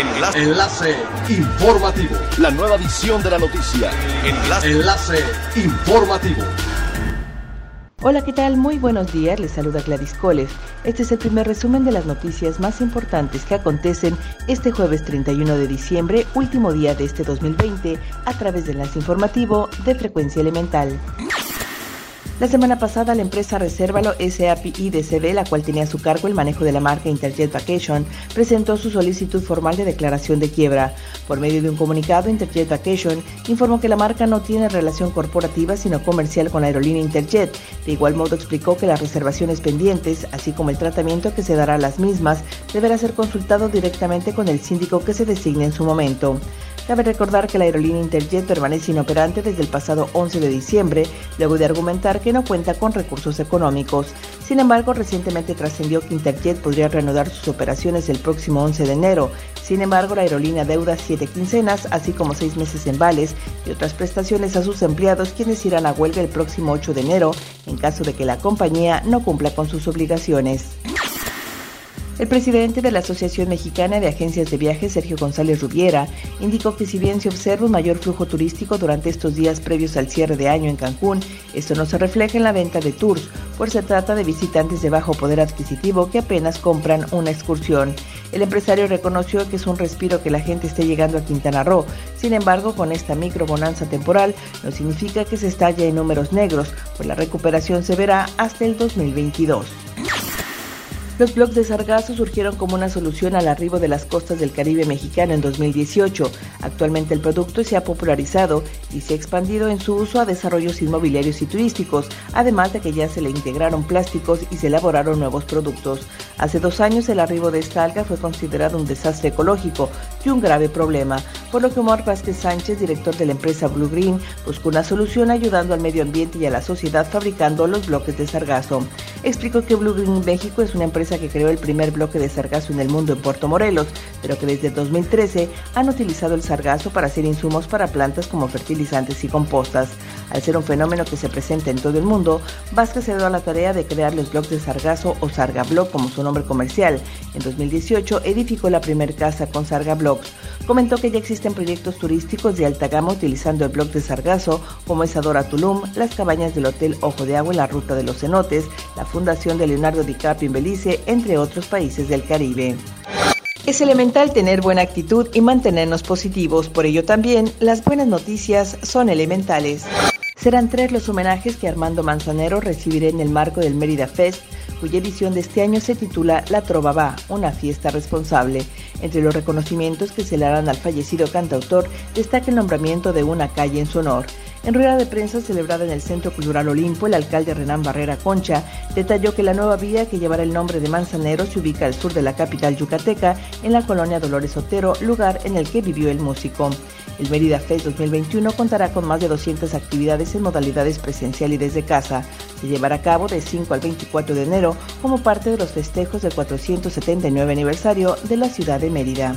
Enlace. Enlace informativo. La nueva edición de la noticia. Enlace. Enlace informativo. Hola, ¿qué tal? Muy buenos días. Les saluda Gladys Kolev. Este es el primer resumen de las noticias más importantes que acontecen este jueves 31 de diciembre, último día de este 2020, a través del enlace informativo de Frecuencia Elemental. La semana pasada, la empresa Resérvalo SAPI de la cual tenía a su cargo el manejo de la marca Interjet Vacation, presentó su solicitud formal de declaración de quiebra. Por medio de un comunicado, Interjet Vacation informó que la marca no tiene relación corporativa sino comercial con la aerolínea Interjet. De igual modo, explicó que las reservaciones pendientes, así como el tratamiento que se dará a las mismas, deberá ser consultado directamente con el síndico que se designe en su momento. Cabe recordar que la aerolínea Interjet permanece inoperante desde el pasado 11 de diciembre, luego de argumentar que no cuenta con recursos económicos. Sin embargo, recientemente trascendió que Interjet podría reanudar sus operaciones el próximo 11 de enero. Sin embargo, la aerolínea deuda siete quincenas, así como seis meses en vales y otras prestaciones a sus empleados, quienes irán a huelga el próximo 8 de enero en caso de que la compañía no cumpla con sus obligaciones. El presidente de la Asociación Mexicana de Agencias de Viajes, Sergio González Rubiera, indicó que si bien se observa un mayor flujo turístico durante estos días previos al cierre de año en Cancún, esto no se refleja en la venta de tours, pues se trata de visitantes de bajo poder adquisitivo que apenas compran una excursión. El empresario reconoció que es un respiro que la gente esté llegando a Quintana Roo. Sin embargo, con esta microbonanza temporal no significa que se estalle en números negros, pues la recuperación se verá hasta el 2022. Los blogs de sargazo surgieron como una solución al arribo de las costas del Caribe mexicano en 2018. Actualmente el producto se ha popularizado y se ha expandido en su uso a desarrollos inmobiliarios y turísticos, además de que ya se le integraron plásticos y se elaboraron nuevos productos. Hace dos años el arribo de esta alga fue considerado un desastre ecológico y un grave problema, por lo que Omar Vázquez Sánchez, director de la empresa Blue Green, buscó una solución ayudando al medio ambiente y a la sociedad fabricando los bloques de sargazo. Explicó que Blue Green México es una empresa que creó el primer bloque de sargazo en el mundo en Puerto Morelos, pero que desde 2013 han utilizado el sargazo para hacer insumos para plantas como fertilizantes y compostas. Al ser un fenómeno que se presenta en todo el mundo, Vázquez se dio a la tarea de crear los bloques de sargazo o sargablock como su nombre comercial. En 2018 edificó la primera casa con sargablocks. Comentó que ya existen proyectos turísticos de alta gama utilizando el bloque de sargazo, como es Adora Tulum, las cabañas del Hotel Ojo de Agua en la Ruta de los Cenotes, la Fundación de Leonardo DiCaprio en Belice, entre otros países del Caribe. Es elemental tener buena actitud y mantenernos positivos, por ello también las buenas noticias son elementales. Serán tres los homenajes que Armando Manzanero recibirá en el marco del Mérida Fest, cuya edición de este año se titula La Trova Va, una fiesta responsable. Entre los reconocimientos que se le harán al fallecido cantautor destaca el nombramiento de una calle en su honor. En rueda de prensa celebrada en el Centro Cultural Olimpo, el alcalde Renán Barrera Concha detalló que la nueva vía que llevará el nombre de Manzanero se ubica al sur de la capital yucateca, en la colonia Dolores Otero, lugar en el que vivió el músico. El Mérida Fest 2021 contará con más de 200 actividades en modalidades presencial y desde casa. Se llevará a cabo de 5 al 24 de enero como parte de los festejos del 479 aniversario de la ciudad de Mérida.